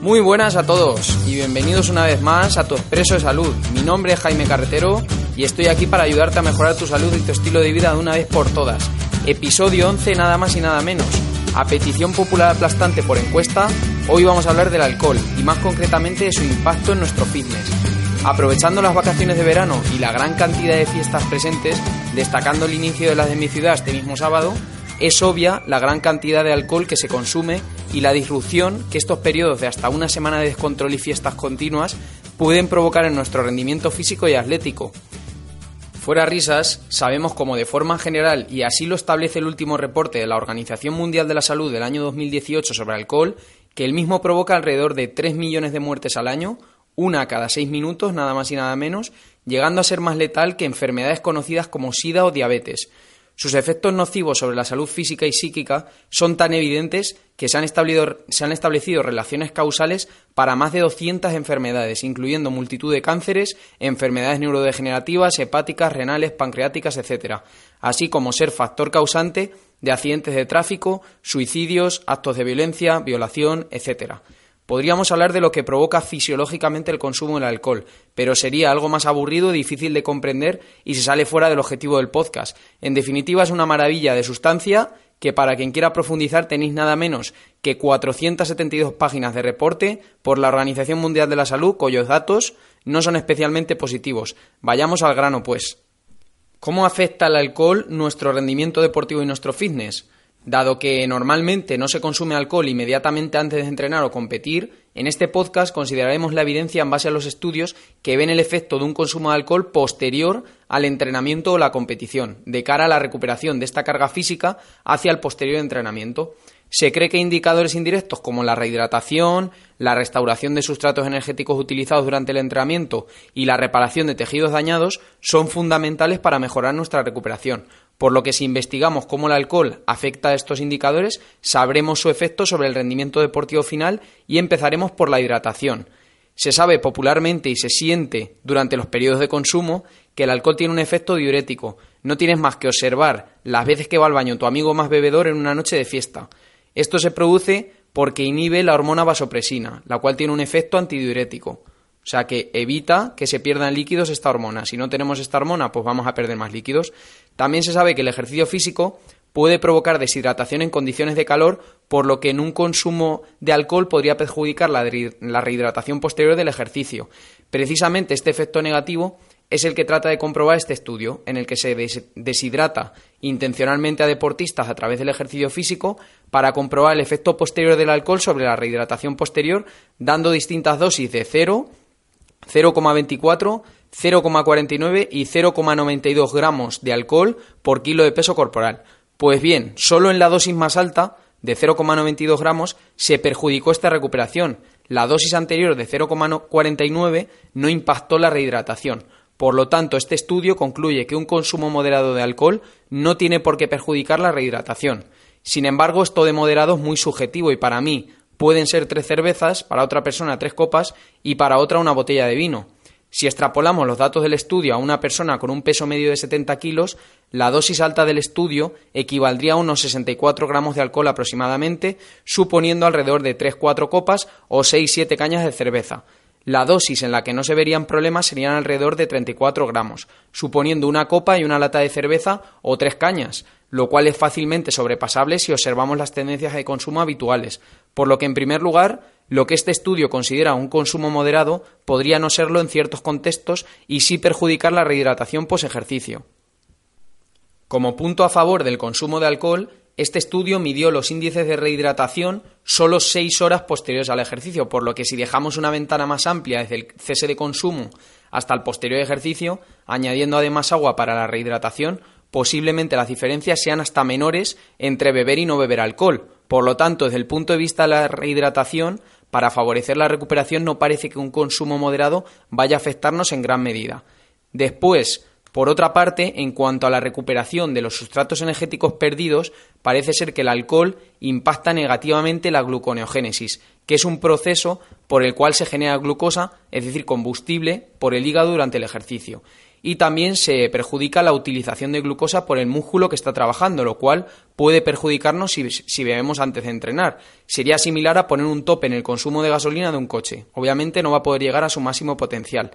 Muy buenas a todos y bienvenidos una vez más a Tu Expreso de Salud. Mi nombre es Jaime Carretero y estoy aquí para ayudarte a mejorar tu salud y tu estilo de vida de una vez por todas. Episodio 11 nada más y nada menos. A petición popular aplastante por encuesta, hoy vamos a hablar del alcohol y más concretamente de su impacto en nuestro fitness. Aprovechando las vacaciones de verano y la gran cantidad de fiestas presentes, destacando el inicio de las de mi ciudad este mismo sábado, es obvia la gran cantidad de alcohol que se consume y la disrupción que estos periodos de hasta una semana de descontrol y fiestas continuas pueden provocar en nuestro rendimiento físico y atlético. Fuera risas, sabemos como de forma general, y así lo establece el último reporte de la Organización Mundial de la Salud del año 2018 sobre alcohol, que el mismo provoca alrededor de 3 millones de muertes al año, una cada 6 minutos, nada más y nada menos, llegando a ser más letal que enfermedades conocidas como SIDA o diabetes, sus efectos nocivos sobre la salud física y psíquica son tan evidentes que se han, establecido, relaciones causales para más de 200 enfermedades, incluyendo multitud de cánceres, enfermedades neurodegenerativas, hepáticas, renales, pancreáticas, etc., así como ser factor causante de accidentes de tráfico, suicidios, actos de violencia, violación, etc. Podríamos hablar de lo que provoca fisiológicamente el consumo del alcohol, pero sería algo más aburrido, difícil de comprender y se sale fuera del objetivo del podcast. En definitiva, es una maravilla de sustancia que para quien quiera profundizar tenéis nada menos que 472 páginas de reporte por la Organización Mundial de la Salud, cuyos datos no son especialmente positivos. Vayamos al grano, pues. ¿Cómo afecta el alcohol nuestro rendimiento deportivo y nuestro fitness? Dado que normalmente no se consume alcohol inmediatamente antes de entrenar o competir, en este podcast consideraremos la evidencia en base a los estudios que ven el efecto de un consumo de alcohol posterior al entrenamiento o la competición, de cara a la recuperación de esta carga física hacia el posterior entrenamiento. Se cree que indicadores indirectos como la rehidratación, la restauración de sustratos energéticos utilizados durante el entrenamiento y la reparación de tejidos dañados son fundamentales para mejorar nuestra recuperación, por lo que si investigamos cómo el alcohol afecta a estos indicadores, sabremos su efecto sobre el rendimiento deportivo final y empezaremos por la hidratación. Se sabe popularmente y se siente durante los periodos de consumo que el alcohol tiene un efecto diurético. No tienes más que observar las veces que va al baño tu amigo más bebedor en una noche de fiesta. Esto se produce porque inhibe la hormona vasopresina, la cual tiene un efecto antidiurético. O sea que evita que se pierdan líquidos esta hormona. Si no tenemos esta hormona, pues vamos a perder más líquidos. También se sabe que el ejercicio físico puede provocar deshidratación en condiciones de calor, por lo que en un consumo de alcohol podría perjudicar la, rehidratación posterior del ejercicio. Precisamente este efecto negativo es el que trata de comprobar este estudio, en el que se deshidrata intencionalmente a deportistas a través del ejercicio físico para comprobar el efecto posterior del alcohol sobre la rehidratación posterior, dando distintas dosis de 0, 0,24, 0,49 y 0,92 gramos de alcohol por kilo de peso corporal. Pues bien, solo en la dosis más alta, de 0,92 gramos, se perjudicó esta recuperación. La dosis anterior de 0,49 no impactó la rehidratación. Por lo tanto, este estudio concluye que un consumo moderado de alcohol no tiene por qué perjudicar la rehidratación. Sin embargo, esto de moderado es muy subjetivo y para mí, pueden ser tres cervezas, para otra persona tres copas y para otra una botella de vino. Si extrapolamos los datos del estudio a una persona con un peso medio de 70 kilos, la dosis alta del estudio equivaldría a unos 64 gramos de alcohol aproximadamente, suponiendo alrededor de 3-4 copas o 6-7 cañas de cerveza. La dosis en la que no se verían problemas serían alrededor de 34 gramos, suponiendo una copa y una lata de cerveza o tres cañas, lo cual es fácilmente sobrepasable si observamos las tendencias de consumo habituales, por lo que en primer lugar, lo que este estudio considera un consumo moderado podría no serlo en ciertos contextos y sí perjudicar la rehidratación post-ejercicio. Como punto a favor del consumo de alcohol, este estudio midió los índices de rehidratación solo seis horas posteriores al ejercicio, por lo que si dejamos una ventana más amplia desde el cese de consumo hasta el posterior ejercicio, añadiendo además agua para la rehidratación, posiblemente las diferencias sean hasta menores entre beber y no beber alcohol. Por lo tanto, desde el punto de vista de la rehidratación, para favorecer la recuperación no parece que un consumo moderado vaya a afectarnos en gran medida. Después, por otra parte, en cuanto a la recuperación de los sustratos energéticos perdidos, parece ser que el alcohol impacta negativamente la gluconeogénesis, que es un proceso por el cual se genera glucosa, es decir, combustible, por el hígado durante el ejercicio. Y también se perjudica la utilización de glucosa por el músculo que está trabajando, lo cual puede perjudicarnos si, bebemos antes de entrenar. Sería similar a poner un tope en el consumo de gasolina de un coche. Obviamente no va a poder llegar a su máximo potencial.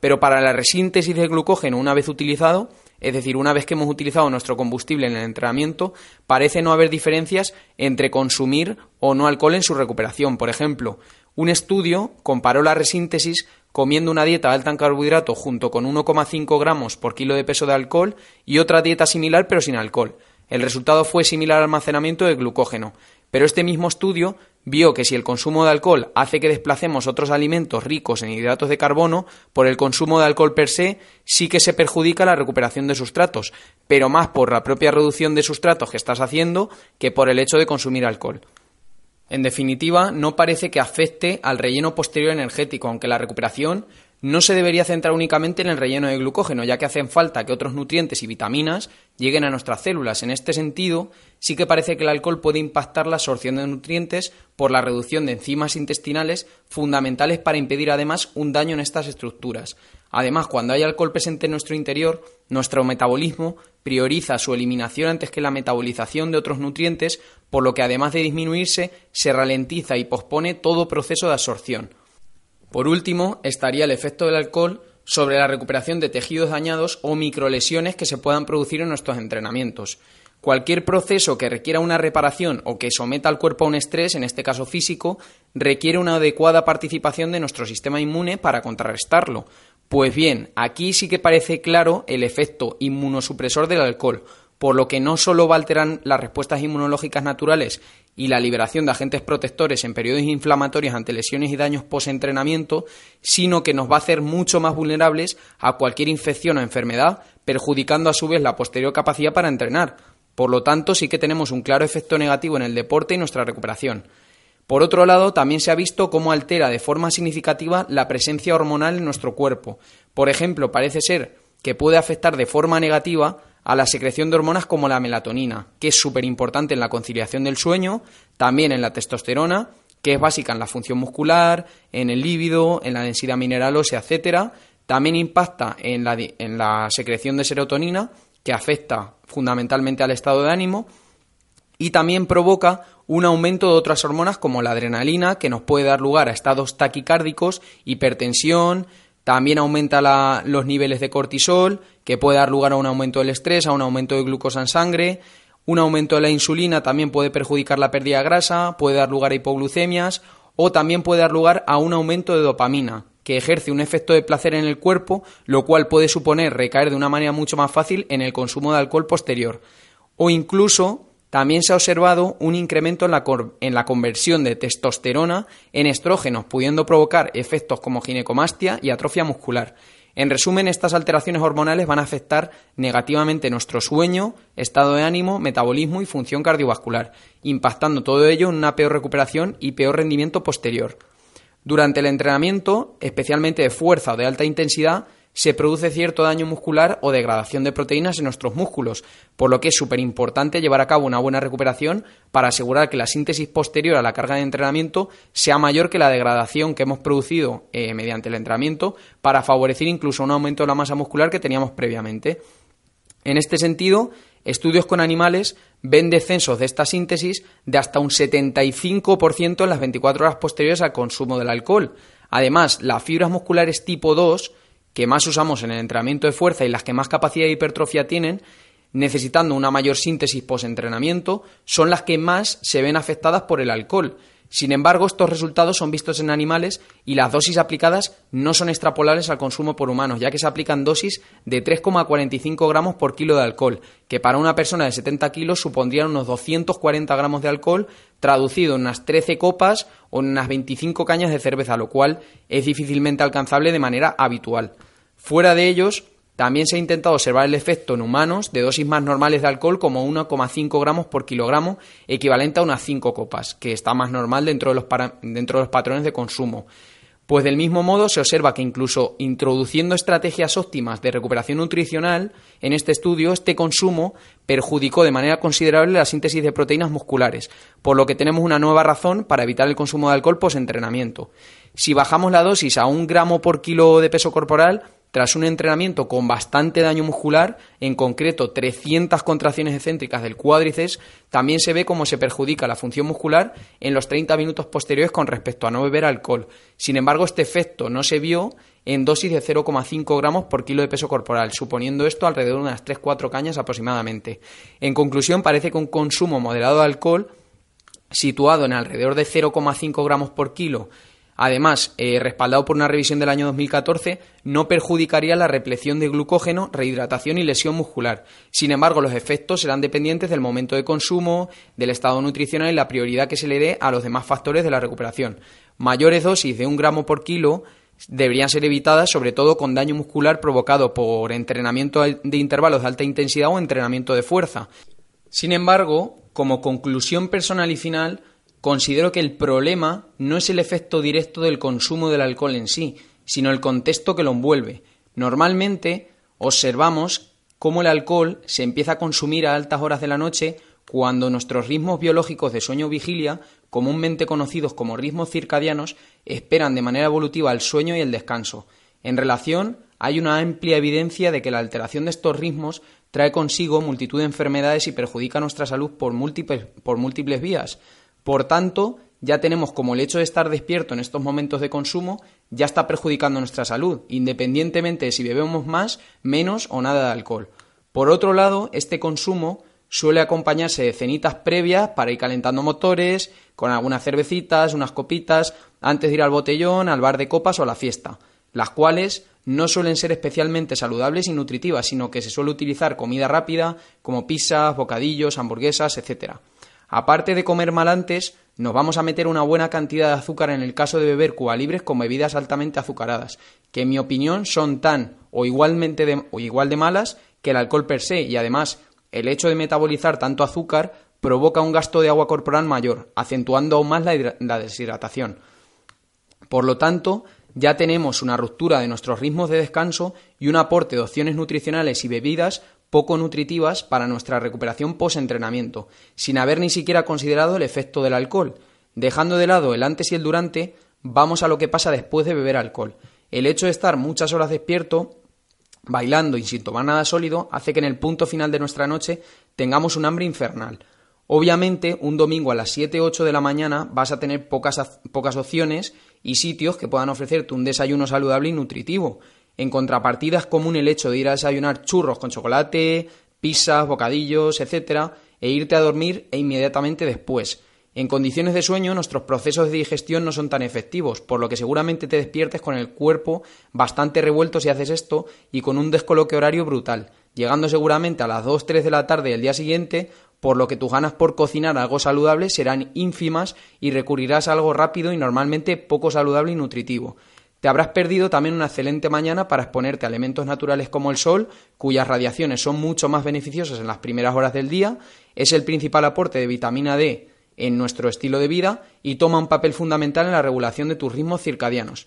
Pero para la resíntesis de glucógeno una vez utilizado, es decir, una vez que hemos utilizado nuestro combustible en el entrenamiento, parece no haber diferencias entre consumir o no alcohol en su recuperación. Por ejemplo, un estudio comparó la resíntesis comiendo una dieta alta en carbohidratos junto con 1,5 gramos por kilo de peso de alcohol y otra dieta similar pero sin alcohol. El resultado fue similar al almacenamiento de glucógeno, pero este mismo estudio vio que si el consumo de alcohol hace que desplacemos otros alimentos ricos en hidratos de carbono, por el consumo de alcohol per se sí que se perjudica la recuperación de sustratos, pero más por la propia reducción de sustratos que estás haciendo que por el hecho de consumir alcohol. En definitiva, no parece que afecte al relleno posterior energético, aunque la recuperación no se debería centrar únicamente en el relleno de glucógeno, ya que hacen falta que otros nutrientes y vitaminas lleguen a nuestras células. En este sentido, sí que parece que el alcohol puede impactar la absorción de nutrientes por la reducción de enzimas intestinales fundamentales para impedir además un daño en estas estructuras. Además, cuando hay alcohol presente en nuestro interior, nuestro metabolismo prioriza su eliminación antes que la metabolización de otros nutrientes, por lo que además de disminuirse, se ralentiza y pospone todo proceso de absorción. Por último, estaría el efecto del alcohol sobre la recuperación de tejidos dañados o microlesiones que se puedan producir en nuestros entrenamientos. Cualquier proceso que requiera una reparación o que someta al cuerpo a un estrés, en este caso físico, requiere una adecuada participación de nuestro sistema inmune para contrarrestarlo. Pues bien, aquí sí que parece claro el efecto inmunosupresor del alcohol, por lo que no solo va a alterar las respuestas inmunológicas naturales y la liberación de agentes protectores en periodos inflamatorios ante lesiones y daños post-entrenamiento, sino que nos va a hacer mucho más vulnerables a cualquier infección o enfermedad, perjudicando a su vez la posterior capacidad para entrenar. Por lo tanto, sí que tenemos un claro efecto negativo en el deporte y nuestra recuperación. Por otro lado, también se ha visto cómo altera de forma significativa la presencia hormonal en nuestro cuerpo. Por ejemplo, parece ser que puede afectar de forma negativa a la secreción de hormonas como la melatonina, que es súper importante en la conciliación del sueño, también en la testosterona, que es básica en la función muscular, en el líbido, en la densidad mineral ósea, etcétera. También impacta en la, en la secreción de serotonina, que afecta fundamentalmente al estado de ánimo, y también provoca un aumento de otras hormonas como la adrenalina, que nos puede dar lugar a estados taquicárdicos, hipertensión, también aumenta los niveles de cortisol, que puede dar lugar a un aumento del estrés, a un aumento de glucosa en sangre. Un aumento de la insulina también puede perjudicar la pérdida de grasa, puede dar lugar a hipoglucemias o también puede dar lugar a un aumento de dopamina, que ejerce un efecto de placer en el cuerpo, lo cual puede suponer recaer de una manera mucho más fácil en el consumo de alcohol posterior. O incluso también se ha observado un incremento en la, en la, conversión de testosterona en estrógenos, pudiendo provocar efectos como ginecomastia y atrofia muscular. En resumen, estas alteraciones hormonales van a afectar negativamente nuestro sueño, estado de ánimo, metabolismo y función cardiovascular, impactando todo ello en una peor recuperación y peor rendimiento posterior. Durante el entrenamiento, especialmente de fuerza o de alta intensidad, se produce cierto daño muscular o degradación de proteínas en nuestros músculos, por lo que es súper importante llevar a cabo una buena recuperación para asegurar que la síntesis posterior a la carga de entrenamiento sea mayor que la degradación que hemos producido eh, mediante el entrenamiento para favorecer incluso un aumento de la masa muscular que teníamos previamente. En este sentido, estudios con animales ven descensos de esta síntesis de hasta un 75% en las 24 horas posteriores al consumo del alcohol. Además, las fibras musculares tipo 2 que más usamos en el entrenamiento de fuerza y las que más capacidad de hipertrofia tienen, necesitando una mayor síntesis post-entrenamiento, son las que más se ven afectadas por el alcohol. Sin embargo, estos resultados son vistos en animales y las dosis aplicadas no son extrapolables al consumo por humanos, ya que se aplican dosis de 3,45 gramos por kilo de alcohol, que para una persona de 70 kilos supondrían unos 240 gramos de alcohol, traducido en unas 13 copas o en unas 25 cañas de cerveza, lo cual es difícilmente alcanzable de manera habitual. Fuera de ellos, también se ha intentado observar el efecto en humanos de dosis más normales de alcohol como 1,5 gramos por kilogramo, equivalente a unas 5 copas, que está más normal dentro de, los dentro de los patrones de consumo. Pues del mismo modo se observa que incluso introduciendo estrategias óptimas de recuperación nutricional, en este estudio este consumo perjudicó de manera considerable la síntesis de proteínas musculares, por lo que tenemos una nueva razón para evitar el consumo de alcohol post-entrenamiento. Si bajamos la dosis a un gramo por kilo de peso corporal, tras un entrenamiento con bastante daño muscular, en concreto 300 contracciones excéntricas del cuádriceps, también se ve cómo se perjudica la función muscular en los 30 minutos posteriores con respecto a no beber alcohol. Sin embargo, este efecto no se vio en dosis de 0,5 gramos por kilo de peso corporal, suponiendo esto alrededor de unas 3-4 cañas aproximadamente. En conclusión, parece que un consumo moderado de alcohol, situado en alrededor de 0,5 gramos por kilo, Además, eh, respaldado por una revisión del año 2014, no perjudicaría la repleción de glucógeno, rehidratación y lesión muscular. Sin embargo, los efectos serán dependientes del momento de consumo, del estado nutricional y la prioridad que se le dé a los demás factores de la recuperación. Mayores dosis de un gramo por kilo deberían ser evitadas, sobre todo con daño muscular provocado por entrenamiento de intervalos de alta intensidad o entrenamiento de fuerza. Sin embargo, como conclusión personal y final, considero que el problema no es el efecto directo del consumo del alcohol en sí, sino el contexto que lo envuelve. Normalmente observamos cómo el alcohol se empieza a consumir a altas horas de la noche cuando nuestros ritmos biológicos de sueño-vigilia, comúnmente conocidos como ritmos circadianos, esperan de manera evolutiva el sueño y el descanso. En relación, hay una amplia evidencia de que la alteración de estos ritmos trae consigo multitud de enfermedades y perjudica nuestra salud por múltiples, por múltiples vías, por tanto, ya tenemos como el hecho de estar despierto en estos momentos de consumo ya está perjudicando nuestra salud, independientemente de si bebemos más, menos o nada de alcohol. Por otro lado, este consumo suele acompañarse de cenitas previas para ir calentando motores, con algunas cervecitas, unas copitas, antes de ir al botellón, al bar de copas o a la fiesta, las cuales no suelen ser especialmente saludables y nutritivas, sino que se suele utilizar comida rápida como pizzas, bocadillos, hamburguesas, etc. Aparte de comer mal antes, nos vamos a meter una buena cantidad de azúcar en el caso de beber Cuba Libres con bebidas altamente azucaradas, que en mi opinión son tan o igualmente o igual de malas que el alcohol per se y además el hecho de metabolizar tanto azúcar provoca un gasto de agua corporal mayor, acentuando aún más la, la deshidratación. Por lo tanto, ya tenemos una ruptura de nuestros ritmos de descanso y un aporte de opciones nutricionales y bebidas poco nutritivas para nuestra recuperación post-entrenamiento, sin haber ni siquiera considerado el efecto del alcohol. Dejando de lado el antes y el durante, vamos a lo que pasa después de beber alcohol. El hecho de estar muchas horas despierto, bailando y sin tomar nada sólido, hace que en el punto final de nuestra noche tengamos un hambre infernal. Obviamente, un domingo a las 7 8 de la mañana vas a tener pocas, pocas opciones y sitios que puedan ofrecerte un desayuno saludable y nutritivo, en contrapartida es común el hecho de ir a desayunar churros con chocolate, pizzas, bocadillos, etc., e irte a dormir e inmediatamente después. En condiciones de sueño nuestros procesos de digestión no son tan efectivos, por lo que seguramente te despiertes con el cuerpo bastante revuelto si haces esto y con un descoloque horario brutal, llegando seguramente a las 2-3 de la tarde del día siguiente, por lo que tus ganas por cocinar algo saludable serán ínfimas y recurrirás a algo rápido y normalmente poco saludable y nutritivo. Te habrás perdido también una excelente mañana para exponerte a elementos naturales como el sol, cuyas radiaciones son mucho más beneficiosas en las primeras horas del día, es el principal aporte de vitamina D en nuestro estilo de vida y toma un papel fundamental en la regulación de tus ritmos circadianos.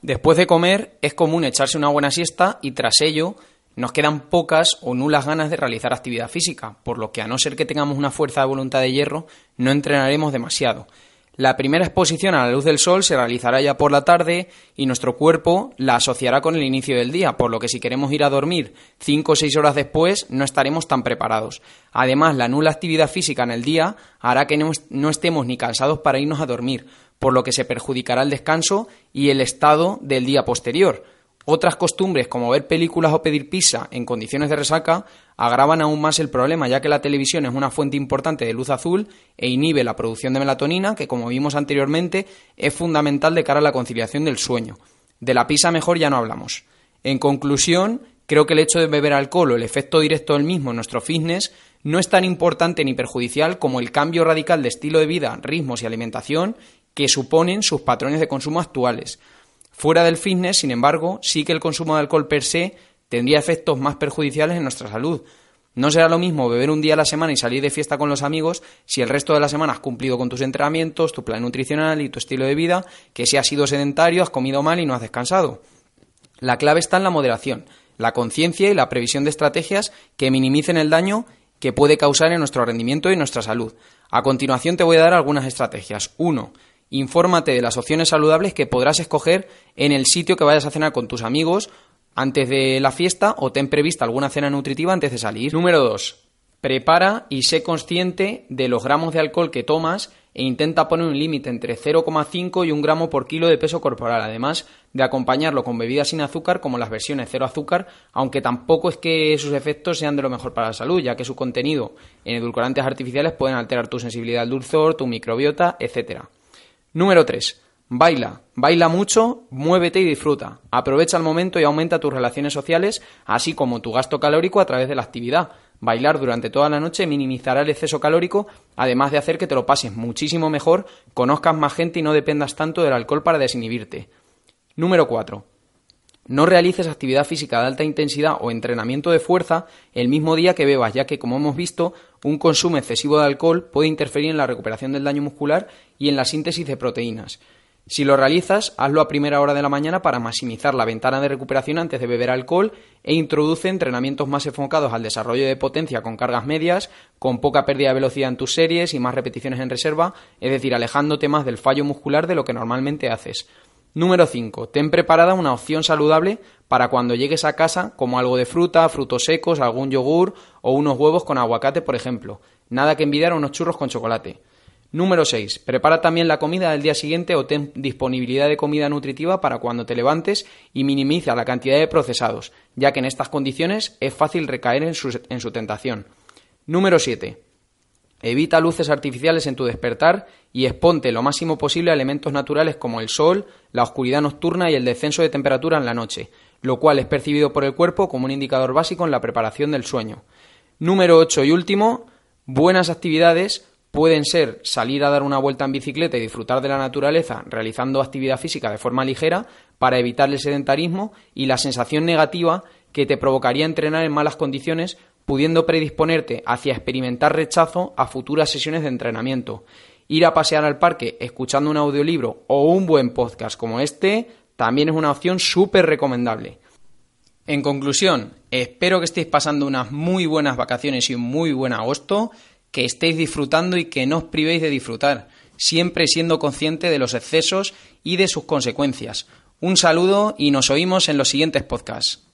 Después de comer es común echarse una buena siesta y tras ello nos quedan pocas o nulas ganas de realizar actividad física, por lo que a no ser que tengamos una fuerza de voluntad de hierro, no entrenaremos demasiado. La primera exposición a la luz del sol se realizará ya por la tarde y nuestro cuerpo la asociará con el inicio del día, por lo que si queremos ir a dormir cinco o seis horas después no estaremos tan preparados. Además, la nula actividad física en el día hará que no, estemos ni cansados para irnos a dormir, por lo que se perjudicará el descanso y el estado del día posterior. Otras costumbres como ver películas o pedir pizza en condiciones de resaca agravan aún más el problema, ya que la televisión es una fuente importante de luz azul e inhibe la producción de melatonina, que como vimos anteriormente es fundamental de cara a la conciliación del sueño. De la pizza mejor ya no hablamos. En conclusión, creo que el hecho de beber alcohol o el efecto directo del mismo en nuestro fitness no es tan importante ni perjudicial como el cambio radical de estilo de vida, ritmos y alimentación que suponen sus patrones de consumo actuales. Fuera del fitness, sin embargo, sí que el consumo de alcohol per se tendría efectos más perjudiciales en nuestra salud. No será lo mismo beber un día a la semana y salir de fiesta con los amigos si el resto de la semana has cumplido con tus entrenamientos, tu plan nutricional y tu estilo de vida, que si has sido sedentario, has comido mal y no has descansado. La clave está en la moderación, la conciencia y la previsión de estrategias que minimicen el daño que puede causar en nuestro rendimiento y nuestra salud. A continuación te voy a dar algunas estrategias. 1. Infórmate de las opciones saludables que podrás escoger en el sitio que vayas a cenar con tus amigos antes de la fiesta o ten prevista alguna cena nutritiva antes de salir. Número 2. Prepara y sé consciente de los gramos de alcohol que tomas e intenta poner un límite entre 0,5 y 1 gramo por kilo de peso corporal, además de acompañarlo con bebidas sin azúcar como las versiones cero azúcar, aunque tampoco es que sus efectos sean de lo mejor para la salud, ya que su contenido en edulcorantes artificiales pueden alterar tu sensibilidad al dulzor, tu microbiota, etc. Número 3. Baila, baila mucho, muévete y disfruta. Aprovecha el momento y aumenta tus relaciones sociales, así como tu gasto calórico a través de la actividad. Bailar durante toda la noche minimizará el exceso calórico, además de hacer que te lo pases muchísimo mejor, conozcas más gente y no dependas tanto del alcohol para desinhibirte. Número 4. No realices actividad física de alta intensidad o entrenamiento de fuerza el mismo día que bebas, ya que, como hemos visto, un consumo excesivo de alcohol puede interferir en la recuperación del daño muscular y en la síntesis de proteínas. Si lo realizas, hazlo a primera hora de la mañana para maximizar la ventana de recuperación antes de beber alcohol e introduce entrenamientos más enfocados al desarrollo de potencia con cargas medias, con poca pérdida de velocidad en tus series y más repeticiones en reserva, es decir, alejándote más del fallo muscular de lo que normalmente haces. Número 5. Ten preparada una opción saludable para cuando llegues a casa, como algo de fruta, frutos secos, algún yogur o unos huevos con aguacate, por ejemplo. Nada que envidiar a unos churros con chocolate. Número 6. Prepara también la comida del día siguiente o ten disponibilidad de comida nutritiva para cuando te levantes y minimiza la cantidad de procesados, ya que en estas condiciones es fácil recaer en su, en su tentación. Número 7. Evita luces artificiales en tu despertar y exponte lo máximo posible a elementos naturales como el sol, la oscuridad nocturna y el descenso de temperatura en la noche, lo cual es percibido por el cuerpo como un indicador básico en la preparación del sueño. Número 8 y último, buenas actividades pueden ser salir a dar una vuelta en bicicleta y disfrutar de la naturaleza realizando actividad física de forma ligera para evitar el sedentarismo y la sensación negativa que te provocaría entrenar en malas condiciones, pudiendo predisponerte hacia experimentar rechazo a futuras sesiones de entrenamiento. Ir a pasear al parque escuchando un audiolibro o un buen podcast como este también es una opción súper recomendable. En conclusión, espero que estéis pasando unas muy buenas vacaciones y un muy buen agosto que estéis disfrutando y que no os privéis de disfrutar, siempre siendo consciente de los excesos y de sus consecuencias. Un saludo y nos oímos en los siguientes podcasts.